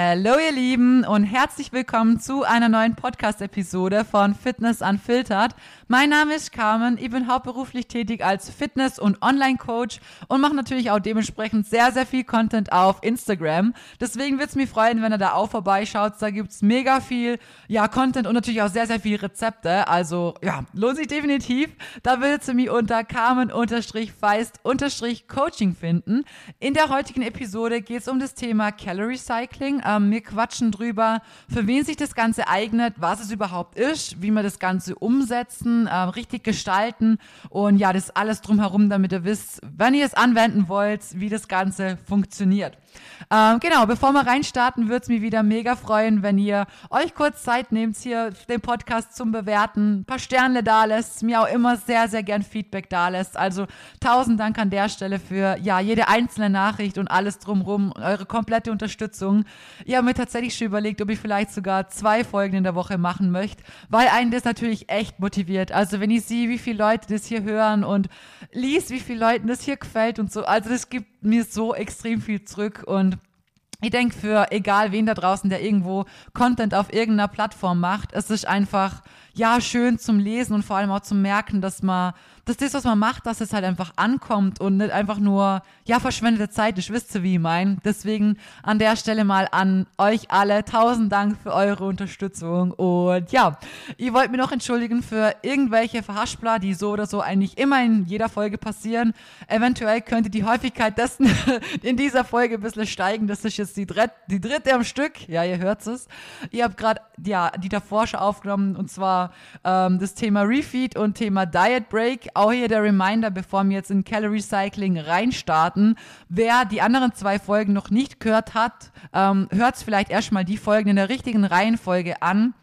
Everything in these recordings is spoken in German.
Hallo ihr Lieben und herzlich willkommen zu einer neuen Podcast-Episode von Fitness Unfiltered. Mein Name ist Carmen, ich bin hauptberuflich tätig als Fitness- und Online-Coach und mache natürlich auch dementsprechend sehr, sehr viel Content auf Instagram. Deswegen würde es mich freuen, wenn ihr da auch vorbeischaut. Da gibt's mega viel ja, Content und natürlich auch sehr, sehr viel Rezepte. Also ja, lohnt sich definitiv. Da würdet ihr mich unter Carmen-Feist-Coaching finden. In der heutigen Episode geht es um das Thema Calorie Cycling ähm, wir quatschen drüber, für wen sich das Ganze eignet, was es überhaupt ist, wie wir das Ganze umsetzen, äh, richtig gestalten und ja, das alles drumherum, damit ihr wisst, wenn ihr es anwenden wollt, wie das Ganze funktioniert. Ähm, genau, bevor wir reinstarten, würde es mich wieder mega freuen, wenn ihr euch kurz Zeit nehmt, hier den Podcast zum Bewerten, ein paar Sterne da lässt, mir auch immer sehr, sehr gern Feedback da lässt. Also tausend Dank an der Stelle für ja jede einzelne Nachricht und alles drumrum, eure komplette Unterstützung. Ich habe mir tatsächlich schon überlegt, ob ich vielleicht sogar zwei Folgen in der Woche machen möchte, weil einen das natürlich echt motiviert. Also wenn ich sehe, wie viele Leute das hier hören und liest, wie viele Leuten das hier gefällt und so, also das gibt mir so extrem viel zurück und ich denke für egal wen da draußen, der irgendwo Content auf irgendeiner Plattform macht, es ist einfach ja schön zum Lesen und vor allem auch zum Merken, dass man dass das, was man macht, dass es halt einfach ankommt und nicht einfach nur, ja, verschwendete Zeit ist. Wisst ihr, wie ich meine? Deswegen an der Stelle mal an euch alle tausend Dank für eure Unterstützung. Und ja, ihr wollt mir noch entschuldigen für irgendwelche Verhaspler, die so oder so eigentlich immer in jeder Folge passieren. Eventuell könnte die Häufigkeit dessen in dieser Folge ein bisschen steigen. Das ist jetzt die, dritt, die dritte am Stück. Ja, ihr hört es. Ihr habt gerade, ja, die davor schon aufgenommen und zwar ähm, das Thema Refeed und Thema Diet Break auch hier der Reminder, bevor wir jetzt in Calorie Cycling reinstarten. Wer die anderen zwei Folgen noch nicht gehört hat, ähm, hört vielleicht erstmal die Folgen in der richtigen Reihenfolge an.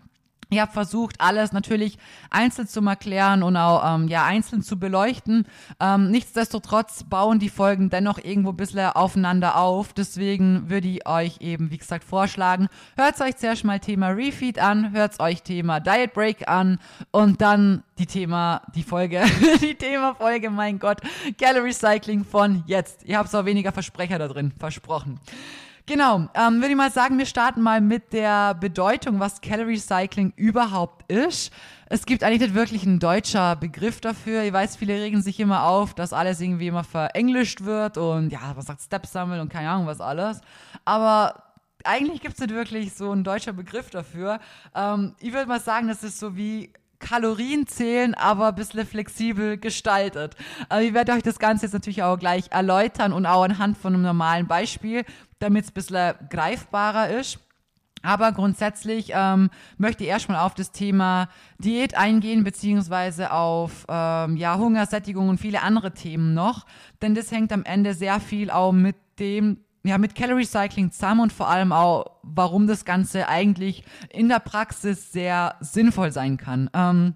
Ich habe versucht, alles natürlich einzeln zu erklären und auch ähm, ja, einzeln zu beleuchten. Ähm, nichtsdestotrotz bauen die Folgen dennoch irgendwo ein bisschen aufeinander auf. Deswegen würde ich euch eben, wie gesagt, vorschlagen, hört euch zuerst mal Thema Refeed an, hört euch Thema Diet Break an und dann die Thema, die Folge, die Thema-Folge, mein Gott, Calorie Cycling von jetzt. Ihr habt auch weniger Versprecher da drin, versprochen. Genau, ähm, würde ich mal sagen, wir starten mal mit der Bedeutung, was Calorie Cycling überhaupt ist. Es gibt eigentlich nicht wirklich einen deutscher Begriff dafür. Ich weiß, viele regen sich immer auf, dass alles irgendwie immer verenglischt wird und ja, was sagt Step sammeln und keine Ahnung was alles. Aber eigentlich gibt es nicht wirklich so einen deutscher Begriff dafür. Ähm, ich würde mal sagen, das ist so wie Kalorien zählen, aber ein bisschen flexibel gestaltet. Also ich werde euch das Ganze jetzt natürlich auch gleich erläutern und auch anhand von einem normalen Beispiel damit es ein bisschen greifbarer ist. Aber grundsätzlich ähm, möchte ich erstmal auf das Thema Diät eingehen, beziehungsweise auf ähm, ja, Hungersättigung und viele andere Themen noch. Denn das hängt am Ende sehr viel auch mit dem, ja, mit Calorie Cycling zusammen und vor allem auch, warum das Ganze eigentlich in der Praxis sehr sinnvoll sein kann. Ähm,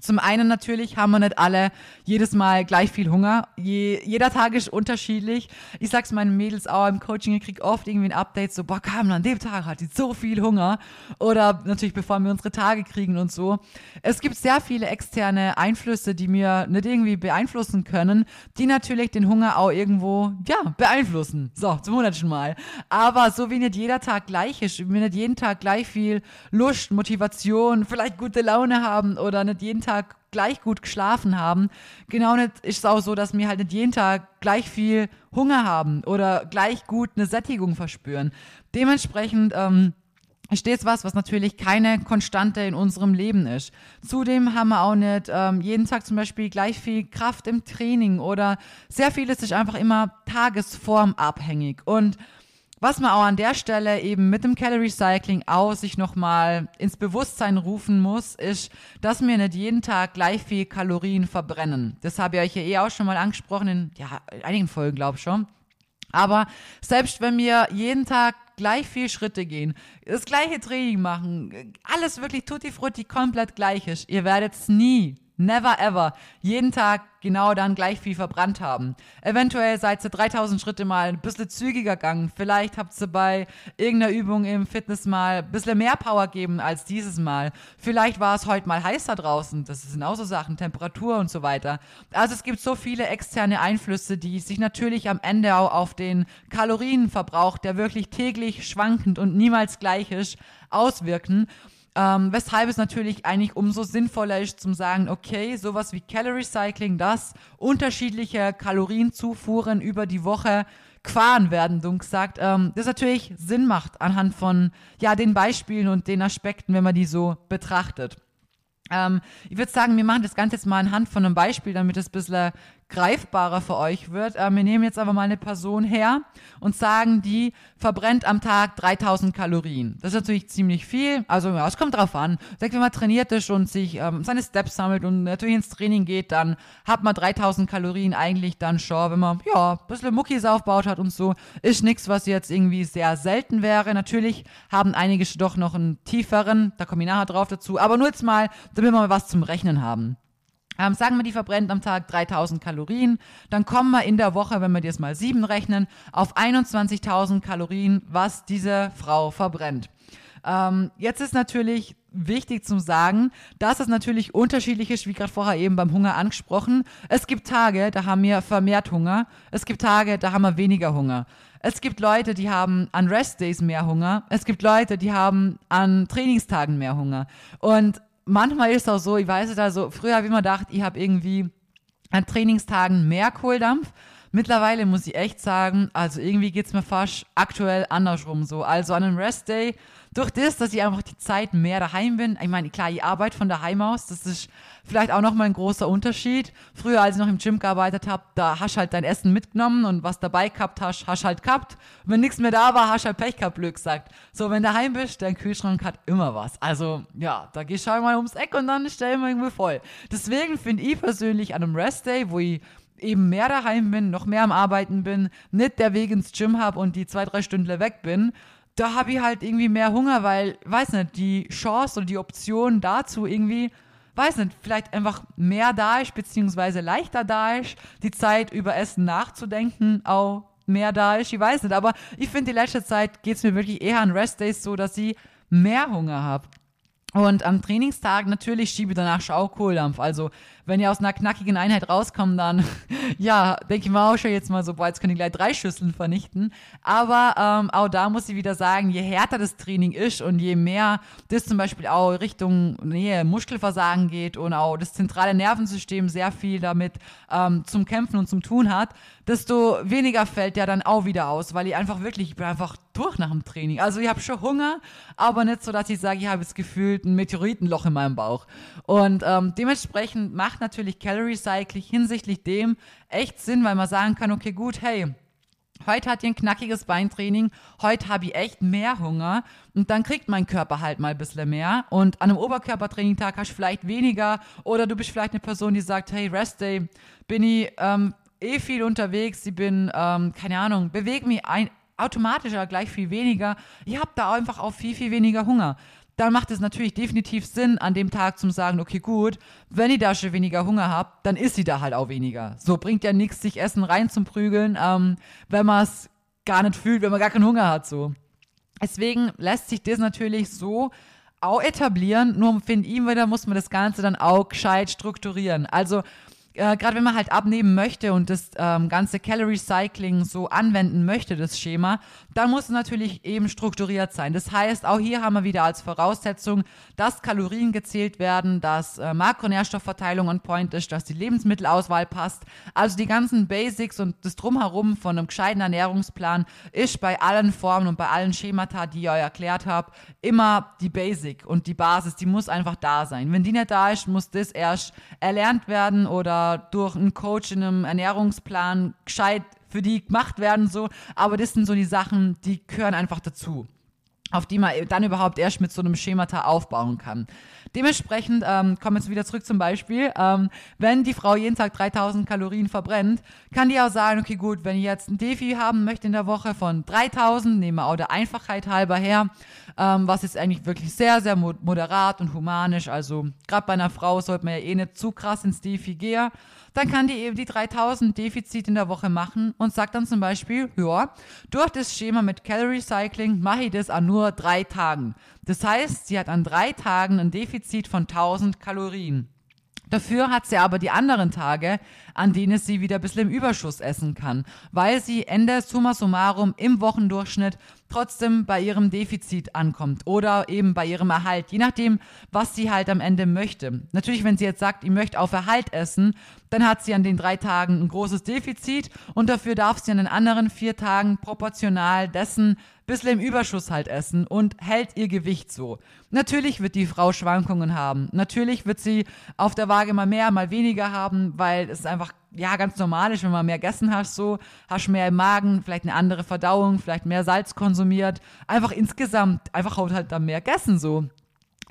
zum einen natürlich haben wir nicht alle jedes Mal gleich viel Hunger. Je, jeder Tag ist unterschiedlich. Ich sag's meinen Mädels auch im Coaching, ich krieg oft irgendwie ein Update so, boah, Carmen, an dem Tag hat die so viel Hunger. Oder natürlich, bevor wir unsere Tage kriegen und so. Es gibt sehr viele externe Einflüsse, die mir nicht irgendwie beeinflussen können, die natürlich den Hunger auch irgendwo, ja, beeinflussen. So, zum hundertsten Mal. Aber so wie nicht jeder Tag gleich ist, wie nicht jeden Tag gleich viel Lust, Motivation, vielleicht gute Laune haben oder nicht jeden Tag Tag gleich gut geschlafen haben. Genau nicht ist es auch so, dass wir halt nicht jeden Tag gleich viel Hunger haben oder gleich gut eine Sättigung verspüren. Dementsprechend ähm, ist das was, was natürlich keine Konstante in unserem Leben ist. Zudem haben wir auch nicht ähm, jeden Tag zum Beispiel gleich viel Kraft im Training oder sehr vieles ist einfach immer tagesformabhängig. Und was man auch an der Stelle eben mit dem Calorie Cycling auch sich nochmal ins Bewusstsein rufen muss, ist, dass wir nicht jeden Tag gleich viel Kalorien verbrennen. Das habe ich euch ja eh auch schon mal angesprochen in ja, einigen Folgen, glaube ich schon. Aber selbst wenn wir jeden Tag gleich viel Schritte gehen, das gleiche Training machen, alles wirklich tutti frutti komplett gleich ist, ihr werdet es nie never ever jeden Tag genau dann gleich viel verbrannt haben. Eventuell seid ihr 3000 Schritte mal ein bisschen zügiger gegangen. Vielleicht habt ihr bei irgendeiner Übung im Fitness mal ein bisschen mehr Power geben als dieses Mal. Vielleicht war es heute mal heißer draußen. Das sind auch so Sachen, Temperatur und so weiter. Also es gibt so viele externe Einflüsse, die sich natürlich am Ende auch auf den Kalorienverbrauch, der wirklich täglich schwankend und niemals gleich ist, auswirken. Ähm, weshalb es natürlich eigentlich umso sinnvoller ist, zum sagen, okay, sowas wie Calorie Cycling, dass unterschiedliche Kalorienzufuhren über die Woche gefahren werden, dumm gesagt, ähm, das natürlich Sinn macht anhand von ja, den Beispielen und den Aspekten, wenn man die so betrachtet. Ähm, ich würde sagen, wir machen das Ganze jetzt mal anhand von einem Beispiel, damit es ein bisschen greifbarer für euch wird. Äh, wir nehmen jetzt aber mal eine Person her und sagen, die verbrennt am Tag 3000 Kalorien. Das ist natürlich ziemlich viel. Also ja, es kommt drauf an. Sagt, wenn man trainiert ist und sich ähm, seine Steps sammelt und natürlich ins Training geht, dann hat man 3000 Kalorien eigentlich dann schon, wenn man ja ein bisschen Muckis aufbaut hat und so. Ist nichts, was jetzt irgendwie sehr selten wäre. Natürlich haben einige doch noch einen tieferen, da komme ich nachher drauf dazu. Aber nur jetzt mal, damit wir mal was zum Rechnen haben. Ähm, sagen wir, die verbrennt am Tag 3000 Kalorien, dann kommen wir in der Woche, wenn wir das mal sieben rechnen, auf 21.000 Kalorien, was diese Frau verbrennt. Ähm, jetzt ist natürlich wichtig zu sagen, dass es natürlich unterschiedlich ist, wie gerade vorher eben beim Hunger angesprochen. Es gibt Tage, da haben wir vermehrt Hunger. Es gibt Tage, da haben wir weniger Hunger. Es gibt Leute, die haben an Restdays mehr Hunger. Es gibt Leute, die haben an Trainingstagen mehr Hunger. Und manchmal ist es auch so, ich weiß es also, früher habe ich immer gedacht, ich habe irgendwie an Trainingstagen mehr Kohldampf. Mittlerweile muss ich echt sagen, also irgendwie geht es mir fast aktuell andersrum so. Also an einem Restday durch das, dass ich einfach die Zeit mehr daheim bin, ich meine, klar, ich arbeite von daheim aus, das ist vielleicht auch nochmal ein großer Unterschied. Früher, als ich noch im Gym gearbeitet habe, da hast halt dein Essen mitgenommen und was dabei gehabt hast, hast halt gehabt. Und wenn nichts mehr da war, hast halt Pech gehabt, Glück gesagt. So, wenn du daheim bist, dein Kühlschrank hat immer was. Also, ja, da gehst du halt mal ums Eck und dann stellen wir irgendwie voll. Deswegen finde ich persönlich an einem Restday, wo ich eben mehr daheim bin, noch mehr am Arbeiten bin, nicht der Weg ins Gym habe und die zwei, drei Stunden weg bin, da habe ich halt irgendwie mehr Hunger, weil, weiß nicht, die Chance oder die Option dazu irgendwie, weiß nicht, vielleicht einfach mehr da ist, beziehungsweise leichter da ist, die Zeit über Essen nachzudenken auch mehr da ist, ich weiß nicht, aber ich finde, die letzte Zeit geht es mir wirklich eher an Restdays so, dass ich mehr Hunger habe. Und am Trainingstag natürlich schiebe ich danach Schaukohldampf. Also wenn ihr aus einer knackigen Einheit rauskommt, dann ja, denke ich mal auch schon jetzt mal so, boah, jetzt können die gleich drei Schüsseln vernichten. Aber ähm, auch da muss ich wieder sagen, je härter das Training ist und je mehr das zum Beispiel auch Richtung Nähe Muskelversagen geht und auch das zentrale Nervensystem sehr viel damit ähm, zum Kämpfen und zum Tun hat, desto weniger fällt der dann auch wieder aus, weil ich einfach wirklich, ich bin einfach durch nach dem Training. Also ich habe schon Hunger, aber nicht so, dass ich sage, ich habe jetzt gefühlt ein Meteoritenloch in meinem Bauch. Und ähm, dementsprechend macht macht natürlich Calorie Cycling hinsichtlich dem echt Sinn, weil man sagen kann, okay, gut, hey, heute hat ihr ein knackiges Beintraining, heute habe ich echt mehr Hunger und dann kriegt mein Körper halt mal ein bisschen mehr und an einem Oberkörpertraining-Tag hast du vielleicht weniger oder du bist vielleicht eine Person, die sagt, hey, Rest Day, bin ich ähm, eh viel unterwegs, ich bin, ähm, keine Ahnung, bewege mich ein, automatisch gleich viel weniger. Ich habe da einfach auch viel, viel weniger Hunger dann macht es natürlich definitiv Sinn, an dem Tag zu sagen, okay, gut, wenn ich da schon weniger Hunger habe, dann isst sie da halt auch weniger. So bringt ja nichts, sich Essen rein zum Prügeln, ähm, wenn man es gar nicht fühlt, wenn man gar keinen Hunger hat. So. Deswegen lässt sich das natürlich so auch etablieren, nur finde ich wieder, muss man das Ganze dann auch gescheit strukturieren. Also äh, gerade wenn man halt abnehmen möchte und das ähm, ganze Calorie Cycling so anwenden möchte, das Schema, dann muss es natürlich eben strukturiert sein. Das heißt, auch hier haben wir wieder als Voraussetzung, dass Kalorien gezählt werden, dass äh, Makronährstoffverteilung on point ist, dass die Lebensmittelauswahl passt. Also die ganzen Basics und das Drumherum von einem gescheiten Ernährungsplan ist bei allen Formen und bei allen Schemata, die ich euch erklärt habe, immer die Basic und die Basis, die muss einfach da sein. Wenn die nicht da ist, muss das erst erlernt werden oder durch einen Coach in einem Ernährungsplan gescheit für die gemacht werden, so. Aber das sind so die Sachen, die gehören einfach dazu auf die man dann überhaupt erst mit so einem Schemata aufbauen kann. Dementsprechend ähm, kommen wir jetzt wieder zurück zum Beispiel. Ähm, wenn die Frau jeden Tag 3000 Kalorien verbrennt, kann die auch sagen, okay gut, wenn ich jetzt ein Defi haben möchte in der Woche von 3000, nehmen wir auch der Einfachheit halber her, ähm, was jetzt eigentlich wirklich sehr, sehr moderat und humanisch, also gerade bei einer Frau sollte man ja eh nicht zu krass ins Defi gehen, dann kann die eben die 3000 Defizit in der Woche machen und sagt dann zum Beispiel, ja, durch das Schema mit Calorie Cycling mache ich das an nur drei Tagen. Das heißt, sie hat an drei Tagen ein Defizit von 1000 Kalorien. Dafür hat sie aber die anderen Tage, an denen sie wieder ein bisschen im Überschuss essen kann, weil sie Ende summa summarum im Wochendurchschnitt trotzdem bei ihrem Defizit ankommt oder eben bei ihrem Erhalt, je nachdem, was sie halt am Ende möchte. Natürlich, wenn sie jetzt sagt, ich möchte auf Erhalt essen, dann hat sie an den drei Tagen ein großes Defizit und dafür darf sie an den anderen vier Tagen proportional dessen bisschen im Überschuss halt essen und hält ihr Gewicht so. Natürlich wird die Frau Schwankungen haben. Natürlich wird sie auf der Waage mal mehr, mal weniger haben, weil es einfach ja, ganz normal ist, wenn man mehr gegessen hast, so, hast mehr im Magen, vielleicht eine andere Verdauung, vielleicht mehr Salz konsumiert. Einfach insgesamt, einfach haut halt dann mehr gegessen, so.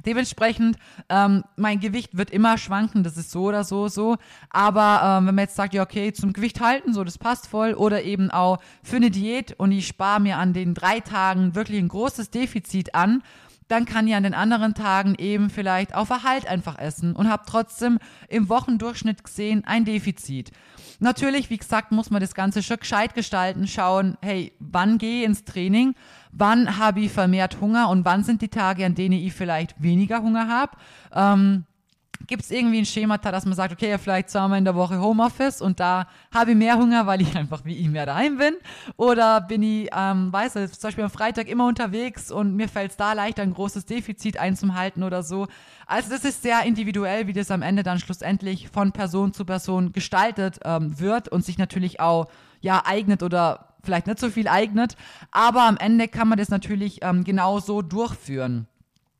Dementsprechend, ähm, mein Gewicht wird immer schwanken, das ist so oder so, so. Aber ähm, wenn man jetzt sagt, ja, okay, zum Gewicht halten, so, das passt voll, oder eben auch für eine Diät und ich spare mir an den drei Tagen wirklich ein großes Defizit an, dann kann ich an den anderen Tagen eben vielleicht auf Erhalt einfach essen und habe trotzdem im Wochendurchschnitt gesehen ein Defizit. Natürlich, wie gesagt, muss man das Ganze schon gescheit gestalten, schauen, hey, wann gehe ich ins Training, wann habe ich vermehrt Hunger und wann sind die Tage, an denen ich vielleicht weniger Hunger habe. Ähm, Gibt es irgendwie ein Schema, dass man sagt, okay, vielleicht zweimal in der Woche Homeoffice und da habe ich mehr Hunger, weil ich einfach wie ich mehr daheim bin? Oder bin ich, ähm, weiß ich, zum Beispiel am Freitag immer unterwegs und mir fällt es da leichter, ein großes Defizit einzuhalten oder so? Also das ist sehr individuell, wie das am Ende dann schlussendlich von Person zu Person gestaltet ähm, wird und sich natürlich auch ja eignet oder vielleicht nicht so viel eignet. Aber am Ende kann man das natürlich ähm, genau so durchführen.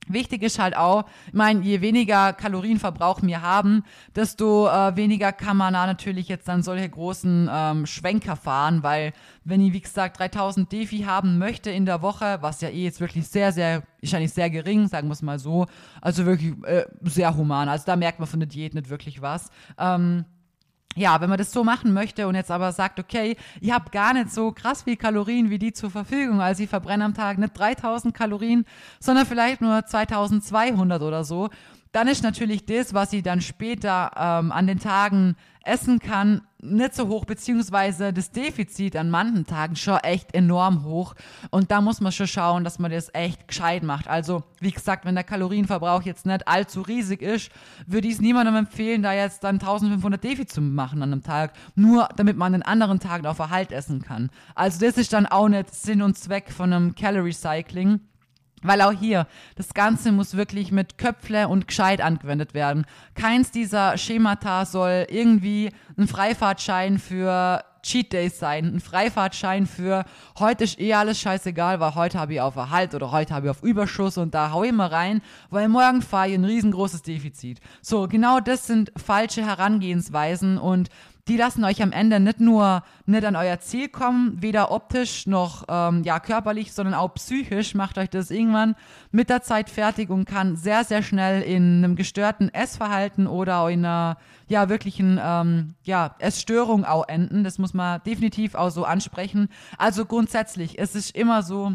Wichtig ist halt auch, ich meine, je weniger Kalorienverbrauch wir haben, desto äh, weniger kann man da natürlich jetzt dann solche großen ähm, Schwenker fahren, weil wenn ich, wie gesagt, 3000 Defi haben möchte in der Woche, was ja eh jetzt wirklich sehr, sehr, ist eigentlich sehr gering, sagen wir es mal so, also wirklich äh, sehr human, also da merkt man von der Diät nicht wirklich was, ähm, ja, wenn man das so machen möchte und jetzt aber sagt, okay, ihr habt gar nicht so krass viel Kalorien wie die zur Verfügung, also ich verbrenne am Tag nicht 3000 Kalorien, sondern vielleicht nur 2200 oder so, dann ist natürlich das, was sie dann später ähm, an den Tagen essen kann, nicht so hoch, beziehungsweise das Defizit an manchen Tagen schon echt enorm hoch. Und da muss man schon schauen, dass man das echt gescheit macht. Also, wie gesagt, wenn der Kalorienverbrauch jetzt nicht allzu riesig ist, würde ich es niemandem empfehlen, da jetzt dann 1500 Defizit zu machen an einem Tag, nur damit man an den anderen Tagen auf Erhalt essen kann. Also, das ist dann auch nicht Sinn und Zweck von einem Calorie Cycling. Weil auch hier, das Ganze muss wirklich mit Köpfle und gescheit angewendet werden. Keins dieser Schemata soll irgendwie ein Freifahrtschein für Cheat Days sein, ein Freifahrtschein für heute ist eh alles scheißegal, weil heute habe ich auf Erhalt oder heute habe ich auf Überschuss und da hau ich mal rein, weil morgen fahre ich ein riesengroßes Defizit. So, genau das sind falsche Herangehensweisen und die lassen euch am Ende nicht nur nicht an euer Ziel kommen, weder optisch noch ähm, ja, körperlich, sondern auch psychisch macht euch das irgendwann mit der Zeit fertig und kann sehr, sehr schnell in einem gestörten Essverhalten oder in einer ja, wirklichen ähm, ja, Essstörung auch enden. Das muss man definitiv auch so ansprechen. Also grundsätzlich, es ist immer so,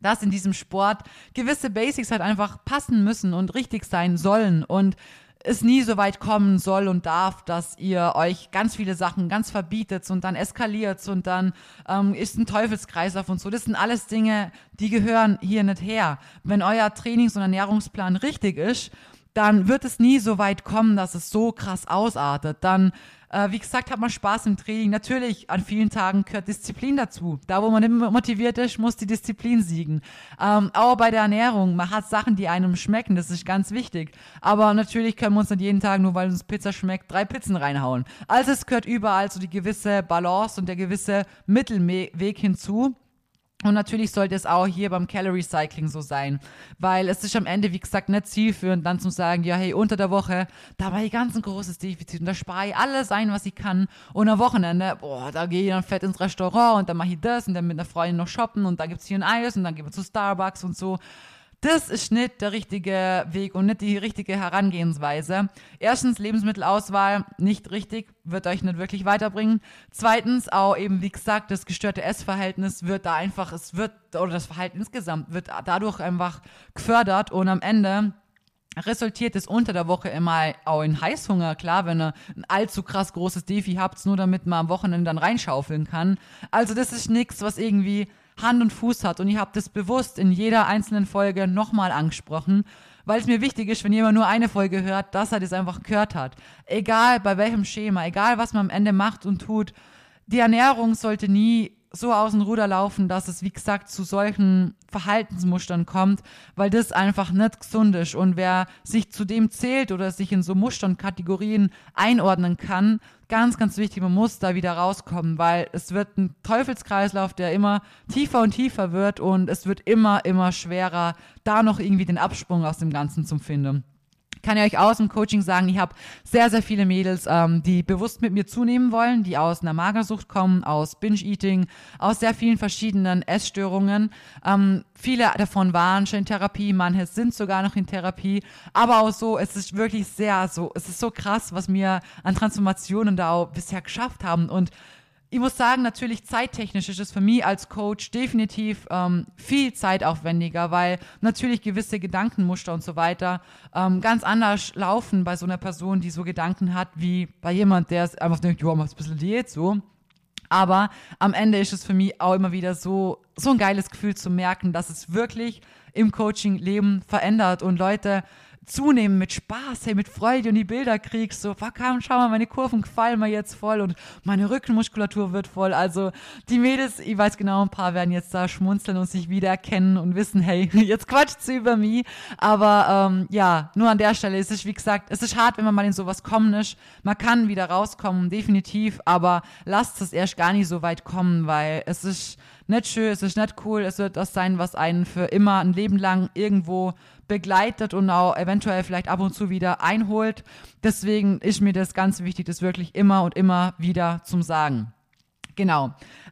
dass in diesem Sport gewisse Basics halt einfach passen müssen und richtig sein sollen und es nie so weit kommen soll und darf, dass ihr euch ganz viele Sachen ganz verbietet und dann eskaliert und dann ähm, ist ein Teufelskreislauf und so. Das sind alles Dinge, die gehören hier nicht her. Wenn euer Trainings- und Ernährungsplan richtig ist, dann wird es nie so weit kommen, dass es so krass ausartet. Dann äh, wie gesagt, hat man Spaß im Training. Natürlich, an vielen Tagen gehört Disziplin dazu. Da, wo man immer motiviert ist, muss die Disziplin siegen. Ähm, auch bei der Ernährung, man hat Sachen, die einem schmecken, das ist ganz wichtig. Aber natürlich können wir uns nicht jeden Tag, nur weil uns Pizza schmeckt, drei Pizzen reinhauen. Also es gehört überall so die gewisse Balance und der gewisse Mittelweg hinzu. Und natürlich sollte es auch hier beim Calorie Cycling so sein, weil es ist am Ende, wie gesagt, nicht zielführend, dann zu sagen, ja, hey, unter der Woche, da war ich ganz ein großes Defizit und da spare ich alles ein, was ich kann. Und am Wochenende, boah, da gehe ich dann fett ins Restaurant und dann mache ich das und dann mit einer Freundin noch shoppen und da gibt es hier ein Eis und dann gehen wir zu Starbucks und so. Das ist nicht der richtige Weg und nicht die richtige Herangehensweise. Erstens, Lebensmittelauswahl nicht richtig, wird euch nicht wirklich weiterbringen. Zweitens, auch eben, wie gesagt, das gestörte Essverhältnis wird da einfach, es wird, oder das Verhalten insgesamt wird dadurch einfach gefördert und am Ende resultiert es unter der Woche immer auch in Heißhunger. Klar, wenn ihr ein allzu krass großes Defi habt, nur damit man am Wochenende dann reinschaufeln kann. Also das ist nichts, was irgendwie Hand und Fuß hat. Und ich habe das bewusst in jeder einzelnen Folge nochmal angesprochen, weil es mir wichtig ist, wenn jemand nur eine Folge hört, dass er das einfach gehört hat. Egal bei welchem Schema, egal was man am Ende macht und tut, die Ernährung sollte nie so aus dem Ruder laufen, dass es, wie gesagt, zu solchen Verhaltensmustern kommt, weil das einfach nicht gesund ist. Und wer sich zu dem zählt oder sich in so Mustern, Kategorien einordnen kann, ganz, ganz wichtig, man muss da wieder rauskommen, weil es wird ein Teufelskreislauf, der immer tiefer und tiefer wird und es wird immer, immer schwerer, da noch irgendwie den Absprung aus dem Ganzen zu finden kann ich euch aus dem Coaching sagen, ich habe sehr, sehr viele Mädels, ähm, die bewusst mit mir zunehmen wollen, die aus einer Magersucht kommen, aus Binge-Eating, aus sehr vielen verschiedenen Essstörungen. Ähm, viele davon waren schon in Therapie, manche sind sogar noch in Therapie, aber auch so, es ist wirklich sehr so, es ist so krass, was wir an Transformationen da auch bisher geschafft haben und ich muss sagen, natürlich zeittechnisch ist es für mich als Coach definitiv ähm, viel zeitaufwendiger, weil natürlich gewisse Gedankenmuster und so weiter ähm, ganz anders laufen bei so einer Person, die so Gedanken hat, wie bei jemand, der einfach denkt, ja, mach ein bisschen Diät so. Aber am Ende ist es für mich auch immer wieder so, so ein geiles Gefühl zu merken, dass es wirklich im Coaching-Leben verändert und Leute zunehmen mit Spaß, hey, mit Freude und die Bilder kriegst, so, fuck, schau mal, meine Kurven gefallen mir jetzt voll und meine Rückenmuskulatur wird voll. Also die Mädels, ich weiß genau, ein paar werden jetzt da schmunzeln und sich wiedererkennen und wissen, hey, jetzt quatscht sie über mich. Aber ähm, ja, nur an der Stelle ist es, wie gesagt, es ist hart, wenn man mal in sowas kommen ist. Man kann wieder rauskommen, definitiv, aber lasst es erst gar nicht so weit kommen, weil es ist nicht schön, es ist nicht cool, es wird das sein, was einen für immer ein Leben lang irgendwo begleitet und auch eventuell vielleicht ab und zu wieder einholt. Deswegen ist mir das ganz wichtig, das wirklich immer und immer wieder zum Sagen. Genau.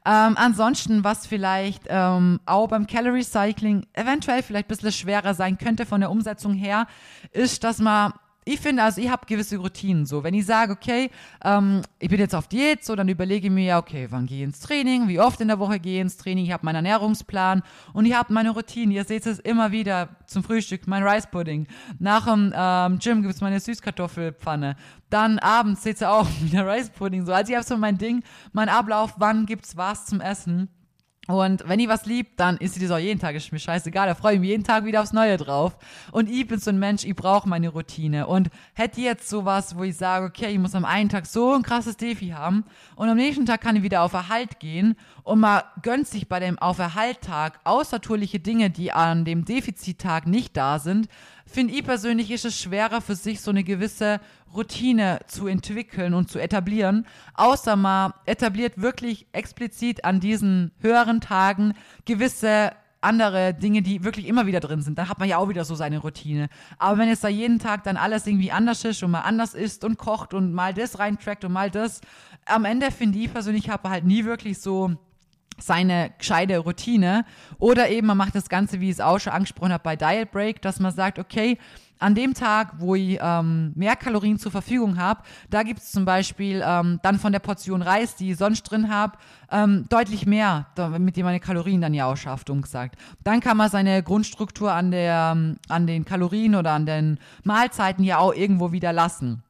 Ähm, ansonsten, was vielleicht ähm, auch beim Calorie Cycling eventuell vielleicht ein bisschen schwerer sein könnte von der Umsetzung her, ist, dass man ich finde, also ich habe gewisse Routinen. So, wenn ich sage, okay, ähm, ich bin jetzt auf Diät, so, dann überlege ich mir ja, okay, wann gehe ich ins Training, wie oft in der Woche gehe ich ins Training, ich habe meinen Ernährungsplan und ich habe meine Routinen. Ihr seht es immer wieder zum Frühstück, mein Rice Pudding. Nach dem ähm, Gym gibt es meine Süßkartoffelpfanne. Dann abends seht ihr auch wieder Rice Pudding. So, also ich habe so mein Ding, mein Ablauf, wann gibt's was zum Essen. Und wenn ich was lieb, dann ist das auch jeden Tag, ist mir scheißegal, da freue ich mich jeden Tag wieder aufs Neue drauf. Und ich bin so ein Mensch, ich brauche meine Routine. Und hätte jetzt sowas, wo ich sage, okay, ich muss am einen Tag so ein krasses Defi haben und am nächsten Tag kann ich wieder auf Erhalt gehen und man gönnt sich bei dem Auf Erhalt-Tag außertourliche Dinge, die an dem Defizittag nicht da sind, finde ich persönlich, ist es schwerer für sich so eine gewisse Routine zu entwickeln und zu etablieren, außer man etabliert wirklich explizit an diesen höheren Tagen gewisse andere Dinge, die wirklich immer wieder drin sind. Dann hat man ja auch wieder so seine Routine. Aber wenn jetzt da jeden Tag dann alles irgendwie anders ist und mal anders isst und kocht und mal das reintrackt und mal das, am Ende finde ich persönlich, habe halt nie wirklich so seine gescheite Routine. Oder eben man macht das Ganze, wie ich es auch schon angesprochen habe, bei Diet Break, dass man sagt, okay, an dem Tag, wo ich ähm, mehr Kalorien zur Verfügung habe, da gibt es zum Beispiel ähm, dann von der Portion Reis, die ich sonst drin habe, ähm, deutlich mehr, mit dem meine Kalorien dann ja auch schafft, umgesagt. Dann kann man seine Grundstruktur an, der, ähm, an den Kalorien oder an den Mahlzeiten ja auch irgendwo wieder lassen.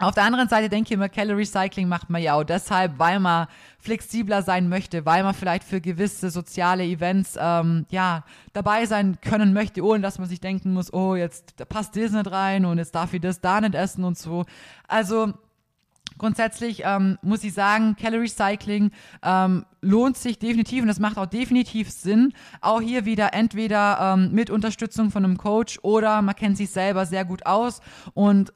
Auf der anderen Seite denke ich immer, Calorie Cycling macht man ja auch deshalb, weil man flexibler sein möchte, weil man vielleicht für gewisse soziale Events ähm, ja dabei sein können möchte, ohne dass man sich denken muss, oh, jetzt passt das nicht rein und jetzt darf ich das da nicht essen und so. Also grundsätzlich ähm, muss ich sagen, Calorie Cycling ähm, lohnt sich definitiv und das macht auch definitiv Sinn. Auch hier wieder entweder ähm, mit Unterstützung von einem Coach oder man kennt sich selber sehr gut aus und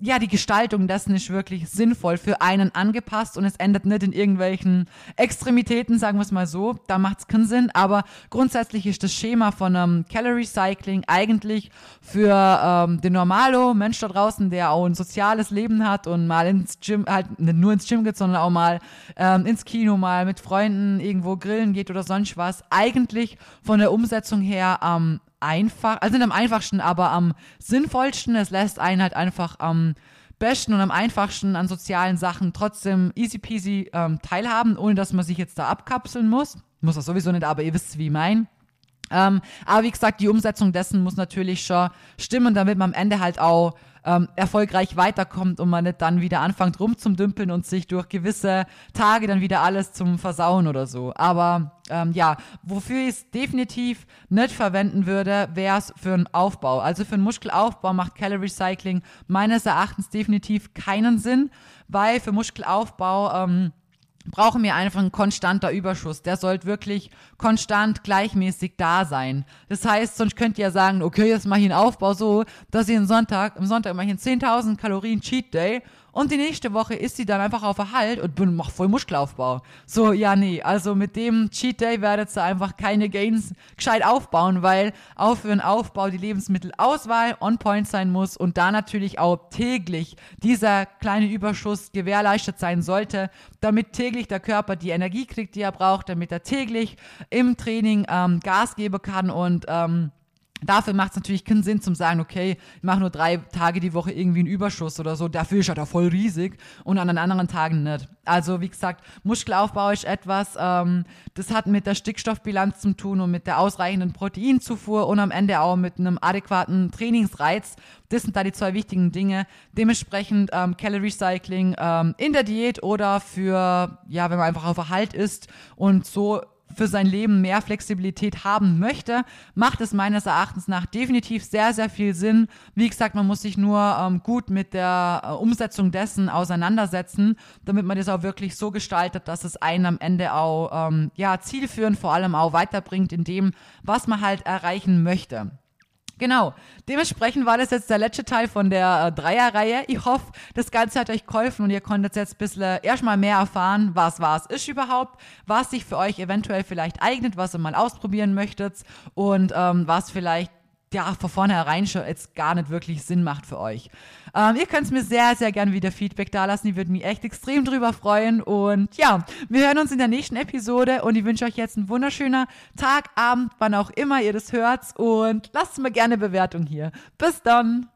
ja, die Gestaltung dessen ist wirklich sinnvoll für einen angepasst und es endet nicht in irgendwelchen Extremitäten, sagen wir es mal so. Da macht es keinen Sinn. Aber grundsätzlich ist das Schema von einem Calorie Cycling eigentlich für ähm, den Normalo, Mensch da draußen, der auch ein soziales Leben hat und mal ins Gym, halt nicht nur ins Gym geht, sondern auch mal ähm, ins Kino, mal mit Freunden irgendwo grillen geht oder sonst was, eigentlich von der Umsetzung her am einfach, also nicht am einfachsten, aber am sinnvollsten. Es lässt einen halt einfach am besten und am einfachsten an sozialen Sachen trotzdem easy peasy ähm, teilhaben, ohne dass man sich jetzt da abkapseln muss. Muss das sowieso nicht, aber ihr wisst, wie ich mein. Ähm, aber wie gesagt, die Umsetzung dessen muss natürlich schon stimmen, damit man am Ende halt auch ähm, erfolgreich weiterkommt und man nicht dann wieder anfängt rumzudümpeln und sich durch gewisse Tage dann wieder alles zum Versauen oder so. Aber ähm, ja, wofür ich es definitiv nicht verwenden würde, wäre es für einen Aufbau. Also für einen Muskelaufbau macht Calorie Cycling meines Erachtens definitiv keinen Sinn, weil für Muskelaufbau ähm, brauchen wir einfach ein konstanter Überschuss. Der sollte wirklich konstant gleichmäßig da sein. Das heißt, sonst könnt ihr ja sagen, okay, jetzt mache ich einen Aufbau so, dass ich einen Sonntag, am Sonntag mache ich einen 10.000 Kalorien Cheat Day und die nächste Woche ist sie dann einfach auf Erhalt und bin, mach voll Muskelaufbau. So, ja, nee. Also mit dem Cheat Day werdet ihr einfach keine Gains gescheit aufbauen, weil auch für einen Aufbau die Lebensmittelauswahl on point sein muss und da natürlich auch täglich dieser kleine Überschuss gewährleistet sein sollte, damit täglich der Körper die Energie kriegt, die er braucht, damit er täglich im Training ähm, Gas geben kann und ähm, Dafür macht es natürlich keinen Sinn zum sagen, okay, ich mache nur drei Tage die Woche irgendwie einen Überschuss oder so. Dafür ist er da voll riesig und an den anderen Tagen nicht. Also wie gesagt, Muskelaufbau ist etwas, ähm, das hat mit der Stickstoffbilanz zu tun und mit der ausreichenden Proteinzufuhr und am Ende auch mit einem adäquaten Trainingsreiz. Das sind da die zwei wichtigen Dinge. Dementsprechend ähm, Calorie Cycling ähm, in der Diät oder für, ja, wenn man einfach auf Erhalt ist und so für sein Leben mehr Flexibilität haben möchte, macht es meines Erachtens nach definitiv sehr, sehr viel Sinn. Wie gesagt, man muss sich nur ähm, gut mit der äh, Umsetzung dessen auseinandersetzen, damit man das auch wirklich so gestaltet, dass es einen am Ende auch ähm, ja, zielführend vor allem auch weiterbringt in dem, was man halt erreichen möchte. Genau. Dementsprechend war das jetzt der letzte Teil von der äh, Dreierreihe. Ich hoffe, das Ganze hat euch geholfen und ihr konntet jetzt ein bisschen erstmal mehr erfahren, was was ist überhaupt, was sich für euch eventuell vielleicht eignet, was ihr mal ausprobieren möchtet und ähm, was vielleicht ja, von vornherein schon jetzt gar nicht wirklich Sinn macht für euch. Ähm, ihr könnt mir sehr, sehr gerne wieder Feedback dalassen. Ich würde mich echt extrem drüber freuen. Und ja, wir hören uns in der nächsten Episode und ich wünsche euch jetzt einen wunderschönen Tag, Abend, wann auch immer ihr das hört. Und lasst mir gerne Bewertung hier. Bis dann!